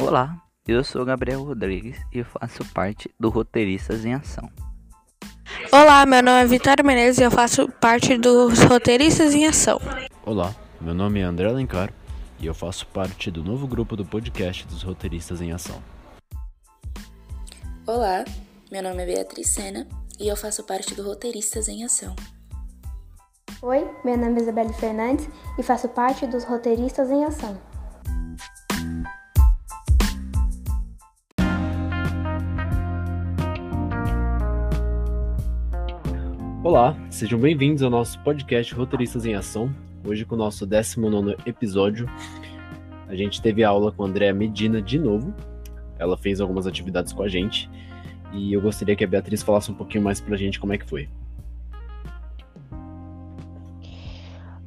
Olá, eu sou Gabriel Rodrigues e faço parte do Roteiristas em Ação. Olá, meu nome é Vitória Menezes e eu faço parte dos Roteiristas em Ação. Olá, meu nome é André Alencar e eu faço parte do novo grupo do podcast dos Roteiristas em Ação. Olá, meu nome é Beatriz Sena e eu faço parte do Roteiristas em Ação. Oi, meu nome é Isabelle Fernandes e faço parte dos Roteiristas em Ação. Olá, sejam bem-vindos ao nosso podcast Roteiristas em Ação. Hoje com o nosso 19 episódio. A gente teve aula com a Andréa Medina de novo. Ela fez algumas atividades com a gente. E eu gostaria que a Beatriz falasse um pouquinho mais pra gente como é que foi.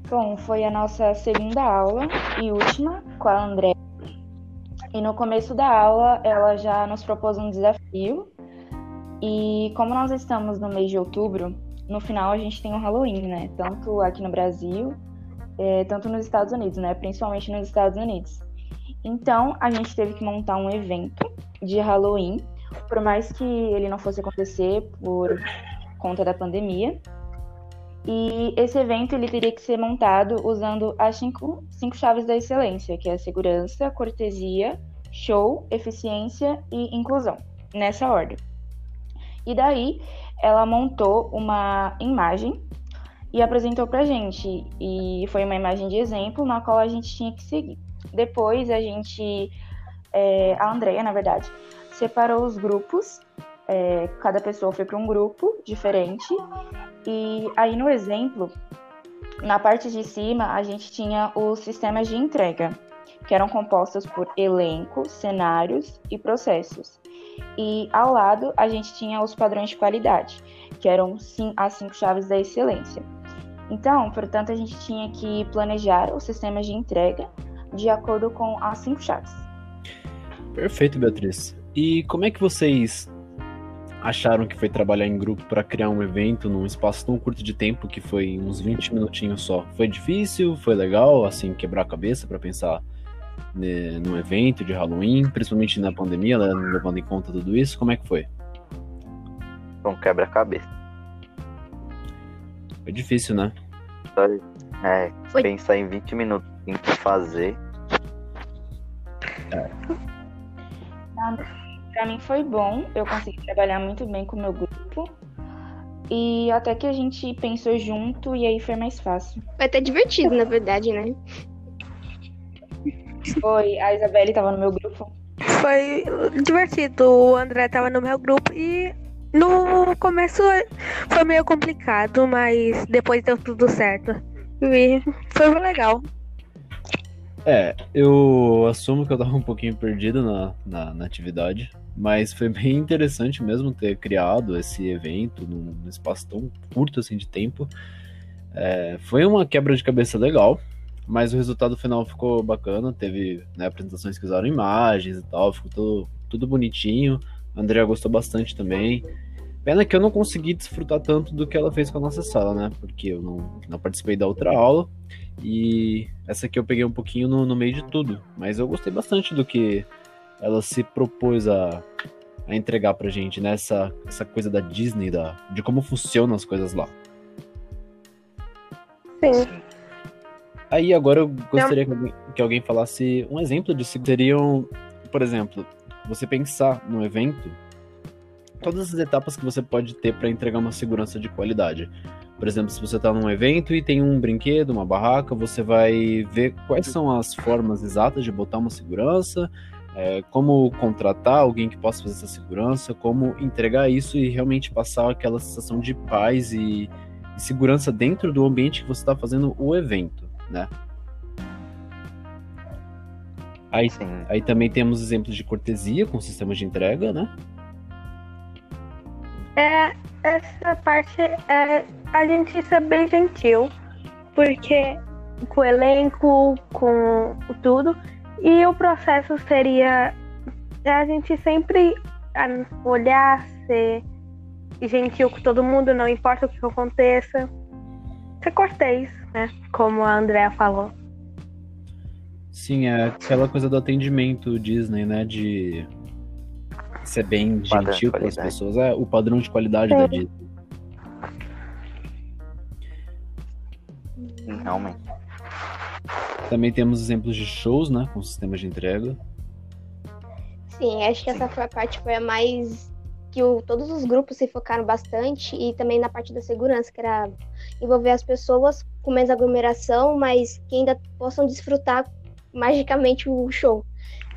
Bom, foi a nossa segunda aula e última com a André. E no começo da aula, ela já nos propôs um desafio. E como nós estamos no mês de outubro, no final a gente tem o Halloween, né? Tanto aqui no Brasil, é, tanto nos Estados Unidos, né? Principalmente nos Estados Unidos. Então a gente teve que montar um evento de Halloween, por mais que ele não fosse acontecer por conta da pandemia. E esse evento ele teria que ser montado usando as cinco, cinco chaves da excelência, que é segurança, cortesia, show, eficiência e inclusão, nessa ordem. E daí ela montou uma imagem e apresentou pra gente. E foi uma imagem de exemplo na qual a gente tinha que seguir. Depois a gente, é, a Andrea, na verdade, separou os grupos. É, cada pessoa foi para um grupo diferente. E aí no exemplo, na parte de cima, a gente tinha os sistemas de entrega, que eram compostos por elenco, cenários e processos. E ao lado a gente tinha os padrões de qualidade, que eram as cinco chaves da excelência. Então, portanto, a gente tinha que planejar os sistemas de entrega de acordo com as cinco chaves. Perfeito, Beatriz. E como é que vocês acharam que foi trabalhar em grupo para criar um evento num espaço tão curto de tempo, que foi uns 20 minutinhos só? Foi difícil? Foi legal, assim, quebrar a cabeça para pensar né, num evento de Halloween, principalmente na pandemia, levando em conta tudo isso? Como é que foi? Bom, quebra-cabeça. Foi difícil, né? É, foi. pensar em 20 minutos em que fazer. É. Pra mim foi bom, eu consegui trabalhar muito bem com o meu grupo. E até que a gente pensou junto e aí foi mais fácil. Foi até divertido, na verdade, né? Foi, a Isabelle tava no meu grupo. Foi divertido, o André tava no meu grupo e no começo foi meio complicado, mas depois deu tudo certo. E foi legal. É, eu assumo que eu tava um pouquinho perdido na, na, na atividade, mas foi bem interessante mesmo ter criado esse evento num, num espaço tão curto assim de tempo. É, foi uma quebra de cabeça legal, mas o resultado final ficou bacana. Teve né, apresentações que usaram imagens e tal, ficou tudo, tudo bonitinho. A Andrea gostou bastante também. Pena que eu não consegui desfrutar tanto do que ela fez com a nossa sala, né? Porque eu não, não participei da outra aula. E essa aqui eu peguei um pouquinho no, no meio de tudo. Mas eu gostei bastante do que ela se propôs a, a entregar pra gente, né? Essa, essa coisa da Disney, da, de como funcionam as coisas lá. Sim. Aí agora eu gostaria que alguém, que alguém, falasse um exemplo de se seriam, por exemplo, você pensar no evento, todas as etapas que você pode ter para entregar uma segurança de qualidade. Por exemplo, se você está num evento e tem um brinquedo, uma barraca, você vai ver quais são as formas exatas de botar uma segurança, é, como contratar alguém que possa fazer essa segurança, como entregar isso e realmente passar aquela sensação de paz e, e segurança dentro do ambiente que você está fazendo o evento né? Aí, Sim. aí também temos exemplos de cortesia com sistemas de entrega, né? É, essa parte é a gente ser bem gentil, porque com o elenco, com tudo, e o processo seria a gente sempre olhar, ser gentil com todo mundo, não importa o que aconteça, ser cortês né? Como a Andrea falou. Sim, é aquela coisa do atendimento Disney, né? De ser bem gentil com as pessoas. É o padrão de qualidade da Disney. Sim, realmente. Também temos exemplos de shows, né? Com sistemas de entrega. Sim, acho que essa foi a parte foi a mais que o- todos os grupos se focaram bastante e também na parte da segurança, que era envolver as pessoas com menos aglomeração, mas que ainda possam desfrutar magicamente o show.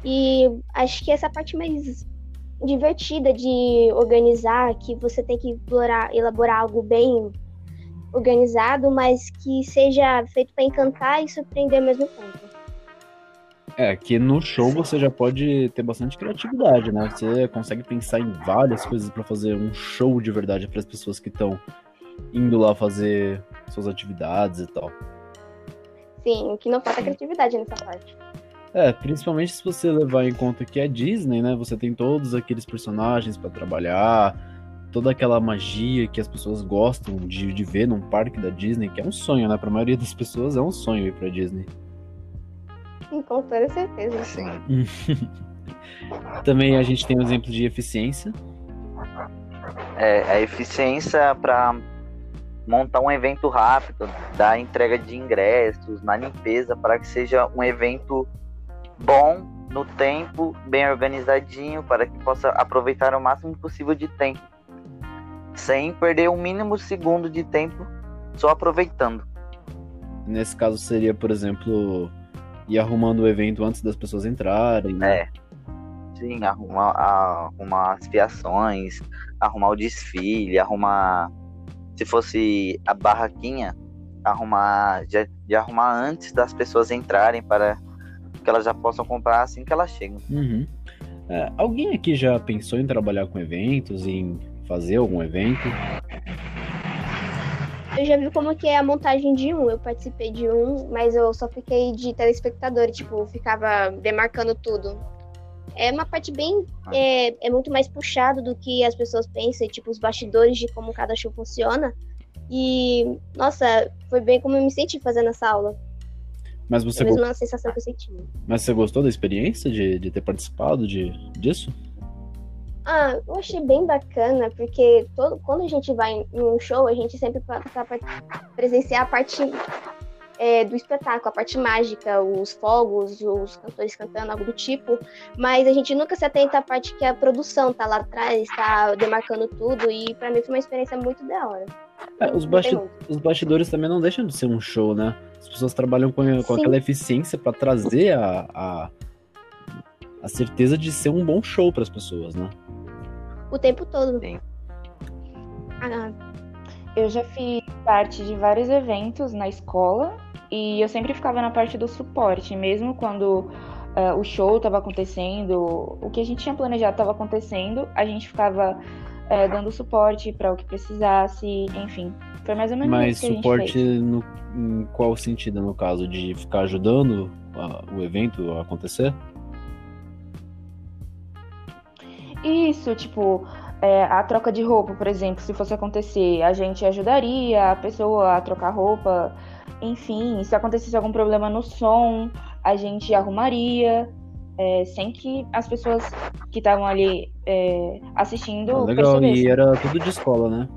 E acho que essa parte mais divertida de organizar, que você tem que elaborar, elaborar algo bem organizado, mas que seja feito para encantar e surpreender ao mesmo tempo. É, que no show você já pode ter bastante criatividade, né? Você consegue pensar em várias coisas pra fazer um show de verdade para as pessoas que estão indo lá fazer suas atividades e tal. Sim, o que não falta é criatividade nessa parte. É, principalmente se você levar em conta que é Disney, né? Você tem todos aqueles personagens pra trabalhar, toda aquela magia que as pessoas gostam de, de ver num parque da Disney, que é um sonho, né? Pra maioria das pessoas é um sonho ir pra Disney. Com toda certeza. Sim. Também a gente tem um exemplo de eficiência. É, a eficiência para montar um evento rápido, dar entrega de ingressos, na limpeza, para que seja um evento bom no tempo, bem organizadinho, para que possa aproveitar o máximo possível de tempo, sem perder o mínimo segundo de tempo, só aproveitando. Nesse caso seria, por exemplo, ir arrumando o evento antes das pessoas entrarem, né? É. Sim, arrumar, arrumar as fiações, arrumar o desfile, arrumar. Se fosse a barraquinha, arrumar. De, de arrumar antes das pessoas entrarem para que elas já possam comprar assim que elas chegam. Uhum. É, alguém aqui já pensou em trabalhar com eventos, em fazer algum evento? Eu já vi como que é a montagem de um. Eu participei de um, mas eu só fiquei de telespectador, tipo, ficava demarcando tudo. É uma parte bem. É, é muito mais puxado do que as pessoas pensam, tipo, os bastidores de como cada show funciona. E, nossa, foi bem como eu me senti fazendo essa aula. Mas É você, a go- mesma sensação que eu senti. mas você gostou da experiência de, de ter participado de, disso? Ah, eu achei bem bacana, porque todo, quando a gente vai em um show, a gente sempre tá pra presenciar a parte é, do espetáculo, a parte mágica, os fogos, os cantores cantando, algo do tipo. Mas a gente nunca se atenta à parte que a produção tá lá atrás, tá demarcando tudo, e pra mim foi uma experiência muito da hora. É, os, basti- os bastidores também não deixam de ser um show, né? As pessoas trabalham com, com aquela eficiência pra trazer a, a, a certeza de ser um bom show para as pessoas, né? O tempo todo. Sim. Ah, Eu já fiz parte de vários eventos na escola e eu sempre ficava na parte do suporte, mesmo quando eh, o show estava acontecendo, o que a gente tinha planejado estava acontecendo, a gente ficava eh, dando suporte para o que precisasse, enfim. Foi mais ou menos Mas isso que suporte no, em qual sentido, no caso? De ficar ajudando a- o evento a acontecer? Isso, tipo, é, a troca de roupa, por exemplo, se fosse acontecer, a gente ajudaria a pessoa a trocar roupa. Enfim, se acontecesse algum problema no som, a gente arrumaria, é, sem que as pessoas que estavam ali é, assistindo Ah, legal, e percebessem. era tudo de escola, né?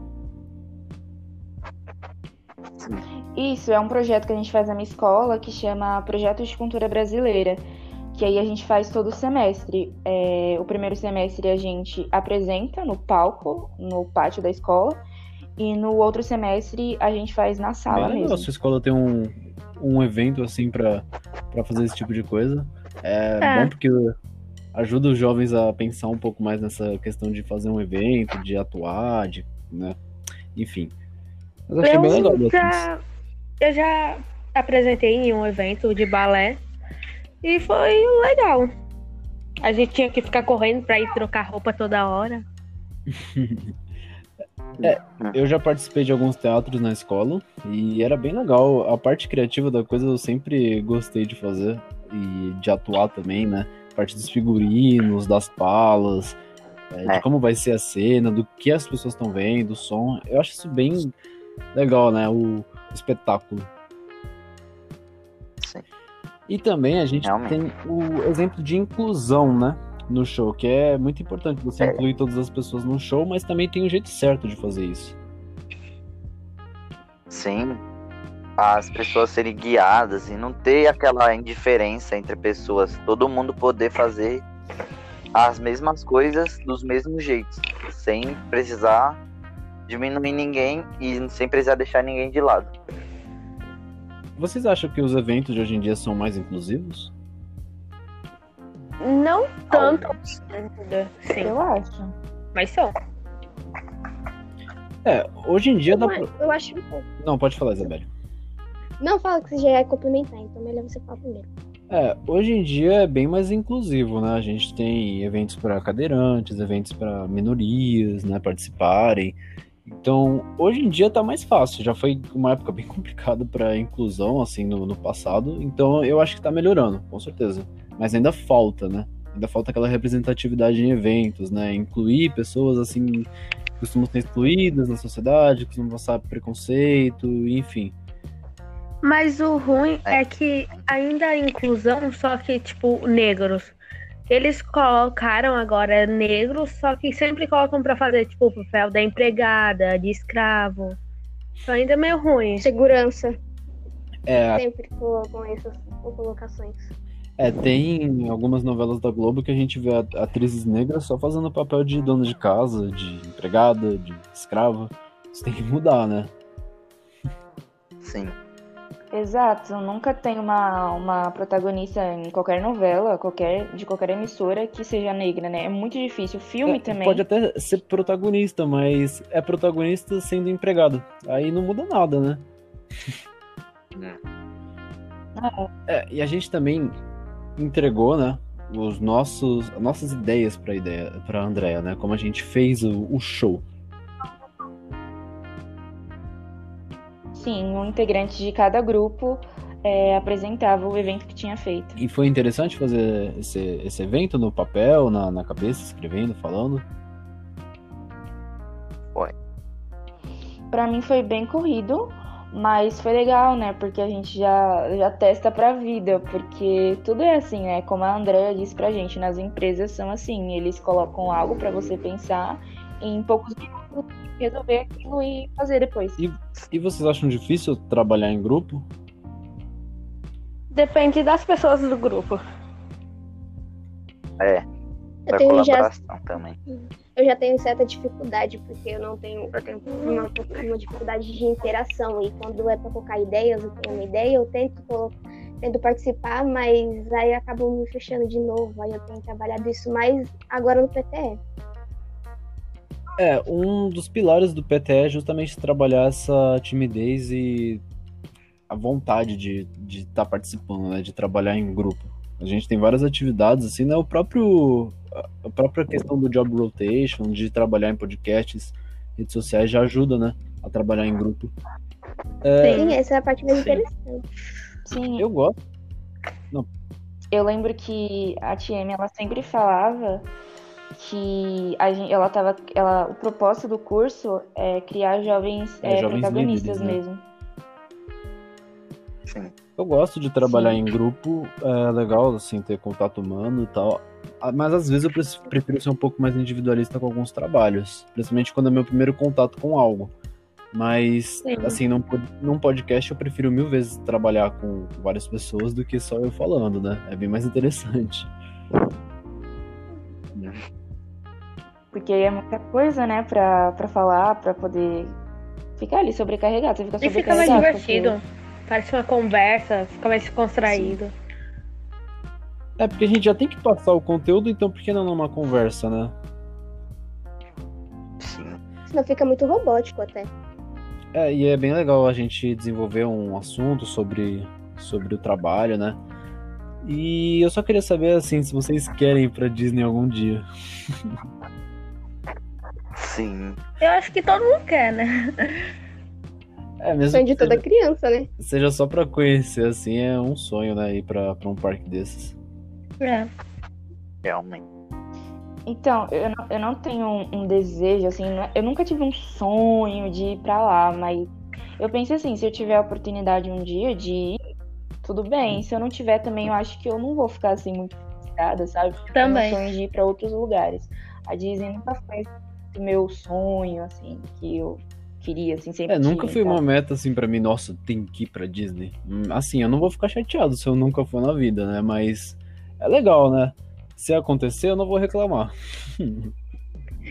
Isso, é um projeto que a gente faz na minha escola que chama Projeto de Cultura Brasileira, que aí a gente faz todo semestre. É, o primeiro semestre a gente apresenta no palco, no pátio da escola, e no outro semestre a gente faz na sala Bem legal, mesmo. sua escola tem um, um evento assim pra pra fazer esse tipo de coisa. É, É. bom porque ajuda os jovens a pensar um pouco mais nessa questão de fazer um evento, de atuar, de, né? Enfim. Mas eu achei bem legal. Eu já, eu já apresentei em um evento de balé e foi legal. A gente tinha que ficar correndo pra ir trocar roupa toda hora. Eu já participei de alguns teatros na escola e era bem legal. A parte criativa da coisa eu sempre gostei de fazer e de atuar também, né? A parte dos figurinos, das palas, é, de É. como vai ser a cena, do que as pessoas estão vendo, o som. Eu acho isso bem legal, né? O espetáculo. E também a gente Realmente. tem o exemplo de inclusão, né? No show, que é muito importante você É. incluir todas as pessoas num show, mas também tem um jeito certo de fazer isso. Sim. As pessoas serem guiadas e não ter aquela indiferença entre pessoas. Todo mundo poder fazer as mesmas coisas dos mesmos jeitos. Sem precisar diminuir ninguém e sem precisar deixar ninguém de lado. Vocês acham que os eventos de hoje em dia são mais inclusivos? Não tanto ainda, sim, Eu acho. mas são. É, hoje em dia dá Eu, pra... eu acho um pouco. Não, pode falar, Isabelle. Não fala que você já ia complementar, então melhor você falar primeiro. É, hoje em dia é bem mais inclusivo, né? A gente tem eventos para cadeirantes, eventos para minorias, né, participarem. Então, hoje em dia tá mais fácil. Já foi uma época bem complicada para inclusão, assim, no, no passado. Então, eu acho que tá melhorando, com certeza. Mas ainda falta, né? Ainda falta aquela representatividade em eventos, né? Incluir pessoas, assim, que costumam ser excluídas na sociedade, costumam passar preconceito, enfim. Mas o ruim É. é que ainda a inclusão, só que, tipo, negros. Eles colocaram agora negros, só que sempre colocam pra fazer, tipo, o papel da empregada, de escravo. Então ainda é meio ruim. Segurança. É, Sempre colocam essas colocações. É, tem algumas novelas da Globo que a gente vê at- atrizes negras só fazendo papel de dona de casa, de empregada, de escrava. Isso tem que mudar, né? Sim. Exato, nunca tem uma, uma protagonista em qualquer novela, qualquer, de qualquer emissora que seja negra, né? É muito difícil. Filme É, também. Pode até ser protagonista, mas é protagonista sendo empregado. Aí não muda nada, né? É, e a gente também entregou, né? Os nossos, as nossas ideias para ideia, para Andrea, né? Como a gente fez o, o show. Sim, um integrante de cada grupo é, apresentava o evento que tinha feito. E foi interessante fazer esse, esse evento no papel, na, na cabeça, escrevendo, falando. Pra mim foi bem corrido, mas foi legal, né? Porque a gente já, já testa pra vida, porque tudo é assim, né? Como a Andrea disse pra gente, nas empresas são assim, eles colocam algo pra você pensar em poucos minutos resolver aquilo e fazer depois. E vocês acham difícil trabalhar em grupo? Depende das pessoas do grupo. É. Eu Pra tenho já colaboração também. eu já tenho certa dificuldade, porque eu não tenho, eu tenho uma, uma dificuldade de interação. E quando é para colocar ideias, eu tenho uma ideia, eu tento, colo- tento participar, mas aí acabam me fechando de novo. Aí eu tenho trabalhado isso mais agora no PTE. É, um dos pilares do PTE é justamente trabalhar essa timidez e a vontade de estar de tá participando, né? De trabalhar em grupo. A gente tem várias atividades, assim, né? O próprio, a própria questão do job rotation, de trabalhar em podcasts, redes sociais, já ajuda, né? A trabalhar em grupo. É, Sim, essa é a parte mais Sim. interessante. Sim, eu gosto. eu lembro que a TM ela sempre falava que a gente, ela tava, ela, o propósito do curso é criar jovens, É, é, jovens protagonistas líderes, né? mesmo. Sim. Eu gosto de trabalhar Sim. em grupo, é legal, assim, ter contato humano e tal. Ah, Mas às vezes eu pre- prefiro ser um pouco mais individualista com alguns trabalhos. Principalmente quando é meu primeiro contato com algo. Mas, Sim. assim, num, num podcast eu prefiro mil vezes trabalhar com várias pessoas do que só eu falando, né? É bem mais interessante. Porque aí é muita coisa, né, pra, pra falar, pra poder ficar ali sobrecarregado. Você fica E fica mais divertido. Parece uma conversa, fica mais descontraído. É porque a gente já tem que passar o conteúdo, então por que não numa conversa, né? Sim. Senão fica muito robótico até. É, e é bem legal a gente desenvolver um assunto sobre, sobre o trabalho, né? E eu só queria saber, assim, se vocês querem ir pra Disney algum dia. Sim. Eu acho que todo mundo quer, né? É, mesmo Sonho de toda seja, criança, né? seja só pra conhecer, assim, é um sonho, né? Ir pra, pra um parque desses. É. Realmente. Então, eu não, eu não tenho um, um desejo, assim, é- eu nunca tive um sonho de ir pra lá, mas eu penso assim, se eu tiver a oportunidade um dia de ir, tudo bem. Se eu não tiver também, eu acho que eu não vou ficar assim muito frustrada, sabe? Porque Também. Eu tenho sonho de ir pra outros lugares. A Disney nunca foi meu sonho, assim, que eu queria, assim, sempre. É, nunca tinha, foi uma meta assim pra mim, nossa, tem que ir pra Disney. Hum, Assim, eu não vou ficar chateado se eu nunca for na vida, né? Mas é legal, né? Se acontecer, eu não vou reclamar.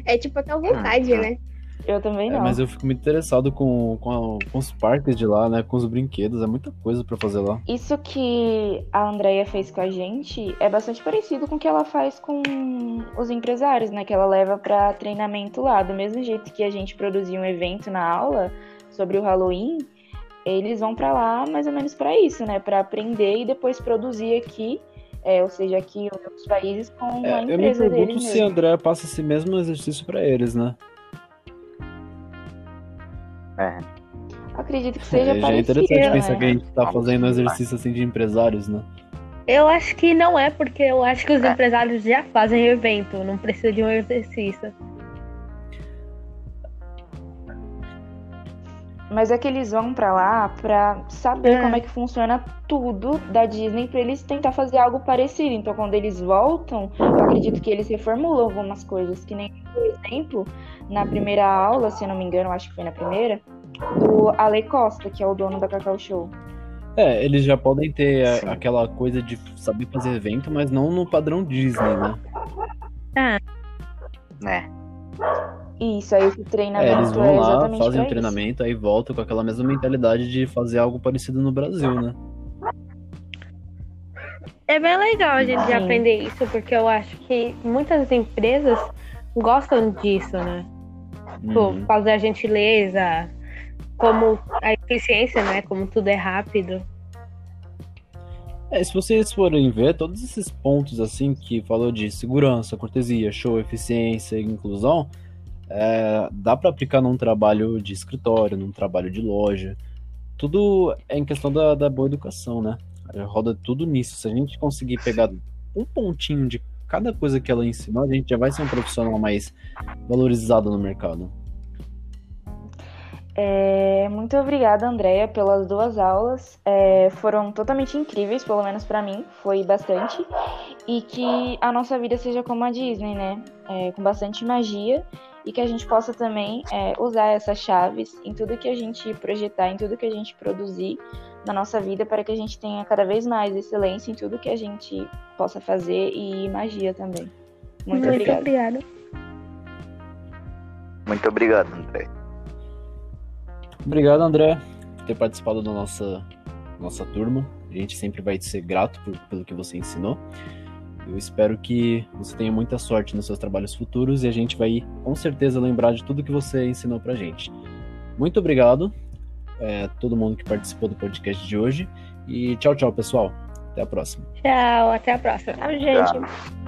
É tipo aquela vontade, né? Eu também É, não. mas eu fico muito interessado com, com, a- com os parques de lá, né? Com os brinquedos, é muita coisa pra fazer lá. Isso que a Andrea fez com a gente é bastante parecido com o que ela faz com os empresários, né? Que ela leva para treinamento lá. Do mesmo jeito que a gente produzia um evento na aula sobre o Halloween, eles vão para lá mais ou menos para isso, né? Para aprender e depois produzir aqui, é, ou seja, aqui em outros países com É, a eu me empresa pergunto se a mesmo. André passa esse mesmo exercício pra eles, né? É. Acredito que seja É, já é interessante né? pensar que a gente tá fazendo um exercício assim de empresários, né? Eu acho que não é, porque eu acho que os É. empresários já fazem evento, não precisa de um exercício. Mas é que eles vão pra lá pra saber É. como é que funciona tudo da Disney pra eles tentar fazer algo parecido. Então, quando eles voltam, eu acredito que eles reformulam algumas coisas. Que nem, por exemplo, na primeira aula, se eu não me engano, acho que foi na primeira, do Ale Costa, que é o dono da Cacau Show. É, eles já podem ter a- aquela coisa de saber fazer evento, mas não no padrão Disney, né? Né? Isso, aí esse É, treinamento eles é, vão lá, exatamente fazem o isso. treinamento, aí voltam com aquela mesma mentalidade de fazer algo parecido no Brasil, né? É bem legal a gente Sim. aprender isso, porque eu acho que muitas empresas gostam disso, né? Tipo, Uhum. fazer a gentileza, como a eficiência, né? Como tudo é rápido. É, se vocês forem ver, todos esses pontos assim que falou de segurança, cortesia, show, eficiência e inclusão, é, dá para aplicar num trabalho de escritório, num trabalho de loja. Tudo é em questão da, da boa educação, né? É, Roda tudo nisso. Se a gente conseguir pegar um pontinho de cada coisa que ela ensinou, a gente já vai ser um profissional mais valorizado no mercado. É, muito obrigada, Andréia, pelas duas aulas. É, foram totalmente incríveis, pelo menos pra mim, foi bastante. E que a nossa vida seja como a Disney, né? É, com bastante magia. E que a gente possa também é, usar essas chaves em tudo que a gente projetar, em tudo que a gente produzir na nossa vida, para que a gente tenha cada vez mais excelência em tudo que a gente possa fazer e magia também. Muito, obrigada. obrigada. Muito obrigado, André. Obrigado, André, por ter participado da nossa, nossa turma. A gente sempre vai te ser grato por- pelo que você ensinou. Eu espero que você tenha muita sorte nos seus trabalhos futuros e a gente vai com certeza lembrar de tudo que você ensinou pra gente. Muito obrigado a todo mundo que participou do podcast de hoje e tchau, tchau, pessoal. Até a próxima. Tchau, até a próxima. Tchau, gente. Tchau.